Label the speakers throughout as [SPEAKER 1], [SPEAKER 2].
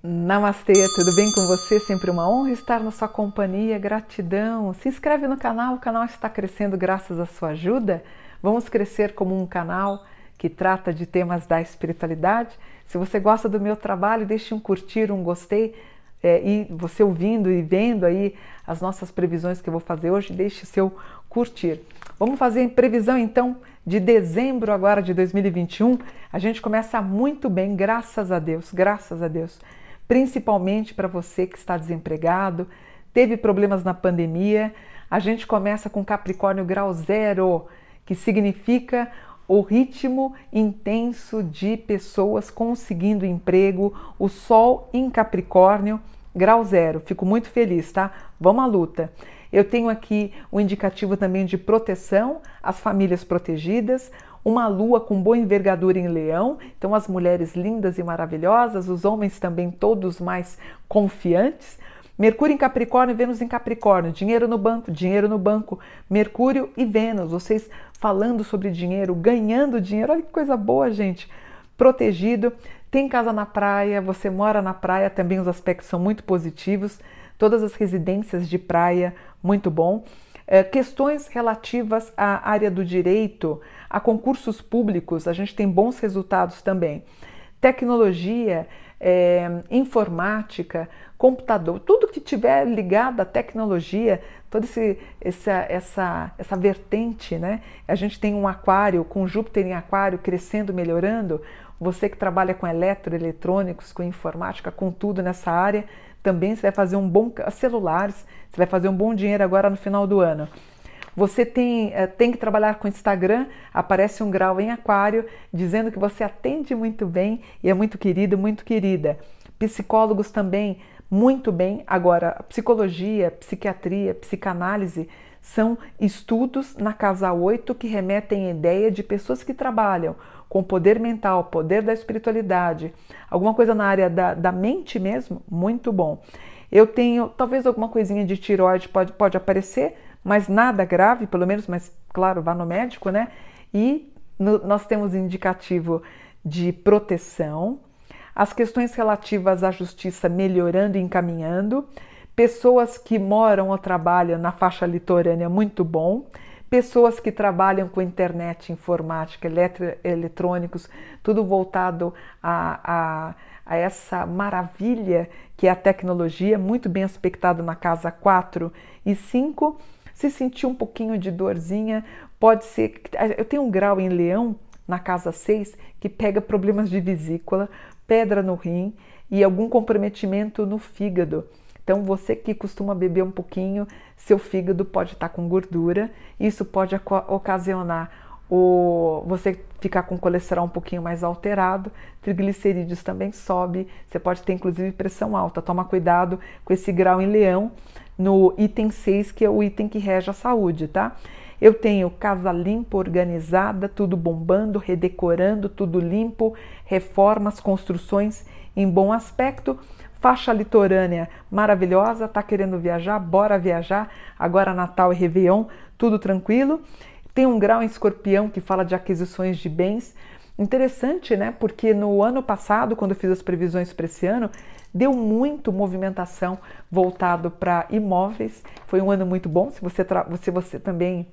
[SPEAKER 1] Namastê, tudo bem com você? Sempre uma honra estar na sua companhia, gratidão. Se inscreve no canal, o canal está crescendo graças à sua ajuda. Vamos crescer como um canal que trata de temas da espiritualidade. Se você gosta do meu trabalho, deixe um curtir, um gostei. É, e você ouvindo e vendo aí as nossas previsões que eu vou fazer hoje, deixe seu curtir. Vamos fazer previsão então de dezembro agora de 2021. A gente começa muito bem, graças a Deus, graças a Deus principalmente para você que está desempregado, teve problemas na pandemia. A gente começa com Capricórnio grau zero, que significa o ritmo intenso de pessoas conseguindo emprego, o Sol em Capricórnio, grau zero. Fico muito feliz, tá? Vamos à luta. Eu tenho aqui o um indicativo também de proteção, as famílias protegidas, uma lua com boa envergadura em leão, então as mulheres lindas e maravilhosas, os homens também todos mais confiantes. Mercúrio em Capricórnio, Vênus em Capricórnio, dinheiro no banco, dinheiro no banco, Mercúrio e Vênus, vocês falando sobre dinheiro, ganhando dinheiro, olha que coisa boa, gente. Protegido, tem casa na praia, você mora na praia, também os aspectos são muito positivos. Todas as residências de praia, muito bom. É, questões relativas à área do direito, a concursos públicos, a gente tem bons resultados também. Tecnologia, é, informática, computador, tudo que tiver ligado à tecnologia, toda essa, essa, essa vertente, né? A gente tem um aquário, com Júpiter em aquário crescendo, melhorando. Você que trabalha com eletroeletrônicos, com informática, com tudo nessa área, também você vai fazer um bom celulares, você vai fazer um bom dinheiro agora no final do ano. Você tem, eh, tem que trabalhar com Instagram, aparece um grau em aquário, dizendo que você atende muito bem e é muito querido, muito querida. Psicólogos também, muito bem. Agora, psicologia, psiquiatria, psicanálise são estudos na casa 8 que remetem à ideia de pessoas que trabalham com poder mental, poder da espiritualidade, alguma coisa na área da, da mente mesmo, muito bom. Eu tenho, talvez alguma coisinha de tiroide pode, pode aparecer, mas nada grave, pelo menos, mas claro, vá no médico, né? E no, nós temos indicativo de proteção, as questões relativas à justiça melhorando e encaminhando, pessoas que moram ou trabalham na faixa litorânea, muito bom pessoas que trabalham com internet, informática, eletrônicos, tudo voltado a, a, a, essa maravilha que é a tecnologia, muito bem aspectado na casa 4 e 5. Se sentir um pouquinho de dorzinha, pode ser. Eu tenho um grau em leão na casa 6 que pega problemas de vesícula, pedra no rim e algum comprometimento no fígado. Então, você que costuma beber um pouquinho, seu fígado pode estar com gordura, isso pode ocasionar o, você ficar com colesterol um pouquinho mais alterado, triglicerídeos também sobe, você pode ter inclusive pressão alta. Toma cuidado com esse grau em leão no item 6, que é o item que rege a saúde, tá? Eu tenho casa limpa, organizada, tudo bombando, redecorando, tudo limpo, reformas, construções em bom aspecto Faixa litorânea maravilhosa, tá querendo viajar? Bora viajar. Agora Natal e Réveillon, tudo tranquilo. Tem um grau em escorpião que fala de aquisições de bens. Interessante, né? Porque no ano passado, quando fiz as previsões para esse ano, deu muito movimentação voltado para imóveis. Foi um ano muito bom. Se você, se você também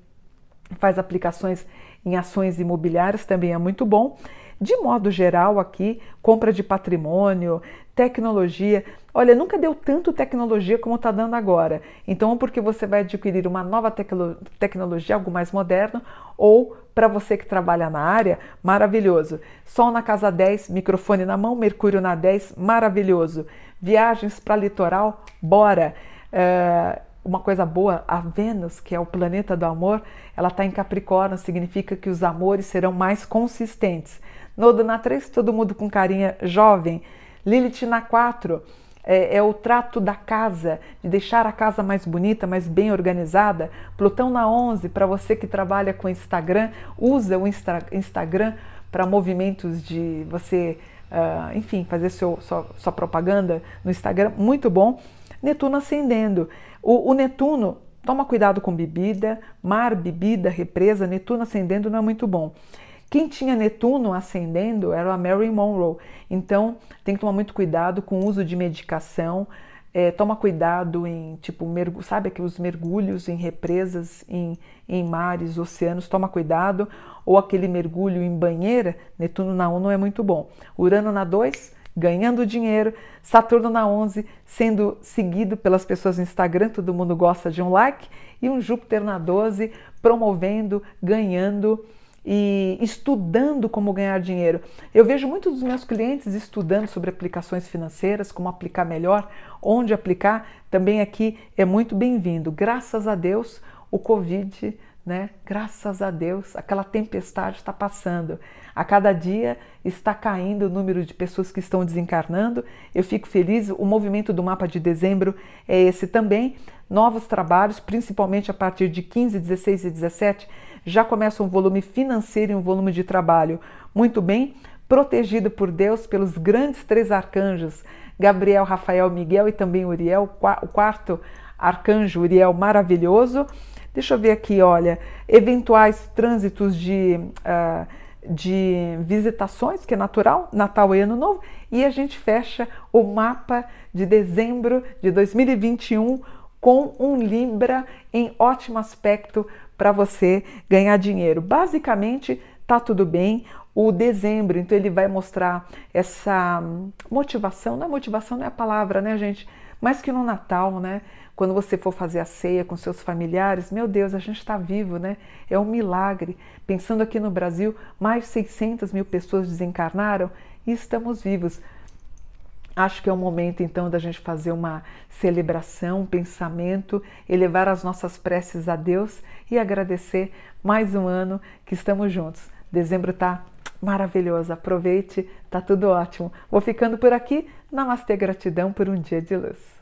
[SPEAKER 1] faz aplicações em ações imobiliárias, também é muito bom. De modo geral, aqui, compra de patrimônio, tecnologia. Olha, nunca deu tanto tecnologia como está dando agora. Então, porque você vai adquirir uma nova tecno tecnologia, algo mais moderno, ou para você que trabalha na área, maravilhoso. Sol na casa 10, microfone na mão, Mercúrio na 10, maravilhoso. Viagens para litoral, bora. Uh, uma coisa boa, a Vênus, que é o planeta do amor, ela está em Capricórnio, significa que os amores serão mais consistentes. Nodo na 3, todo mundo com carinha jovem. Lilith na 4, é, é, o trato da casa, de deixar a casa mais bonita, mais bem organizada. Plutão na 11, para você que trabalha com Instagram, usa o Insta Instagram para movimentos de você, uh, enfim, fazer seu, sua, sua propaganda no Instagram, muito bom. Netuno ascendendo. O, o Netuno, toma cuidado com bebida, mar, bebida, represa, Netuno ascendendo não é muito bom. Quem tinha Netuno ascendendo era a Mary Monroe. Então tem que tomar muito cuidado com o uso de medicação. É, toma cuidado em, tipo, merg... sabe aqueles mergulhos em represas, em, em mares, oceanos, toma cuidado. Ou aquele mergulho em banheira, Netuno na 1 não é muito bom. Urano na 2, ganhando dinheiro. Saturno na 11, sendo seguido pelas pessoas no Instagram, todo mundo gosta de um like. E um Júpiter na 12, promovendo, ganhando e estudando como ganhar dinheiro. Eu vejo muitos dos meus clientes estudando sobre aplicações financeiras, como aplicar melhor, onde aplicar. Também aqui é muito bem-vindo. Graças a Deus, o Covid, né? Graças a Deus, aquela tempestade está passando. A cada dia está caindo o número de pessoas que estão desencarnando. Eu fico feliz. O movimento do mapa de dezembro é esse também. Novos trabalhos, principalmente a partir de 15, 16 e 17 já começa um volume financeiro e um volume de trabalho muito bem, protegido por Deus pelos grandes três arcanjos, Gabriel, Rafael, Miguel e também Uriel, o quarto arcanjo Uriel maravilhoso. Deixa eu ver aqui, olha, eventuais trânsitos de, uh, de visitações, que é natural, Natal e Ano Novo, e a gente fecha o mapa de dezembro de 2021 com um Libra em ótimo aspecto para você ganhar dinheiro. Basicamente, tá tudo bem. O dezembro, então ele vai mostrar essa motivação, não é motivação, não é a palavra, né, gente? Mas que no Natal, né? Quando você for fazer a ceia com seus familiares, meu Deus, a gente está vivo, né? É um milagre. Pensando aqui no Brasil, mais de 600 mil pessoas desencarnaram e estamos vivos. Acho que é o momento então da gente fazer uma celebração, um pensamento, elevar as nossas preces a Deus e agradecer mais um ano que estamos juntos. Dezembro tá maravilhoso, aproveite, tá tudo ótimo. Vou ficando por aqui. Namastê, gratidão por um dia de luz.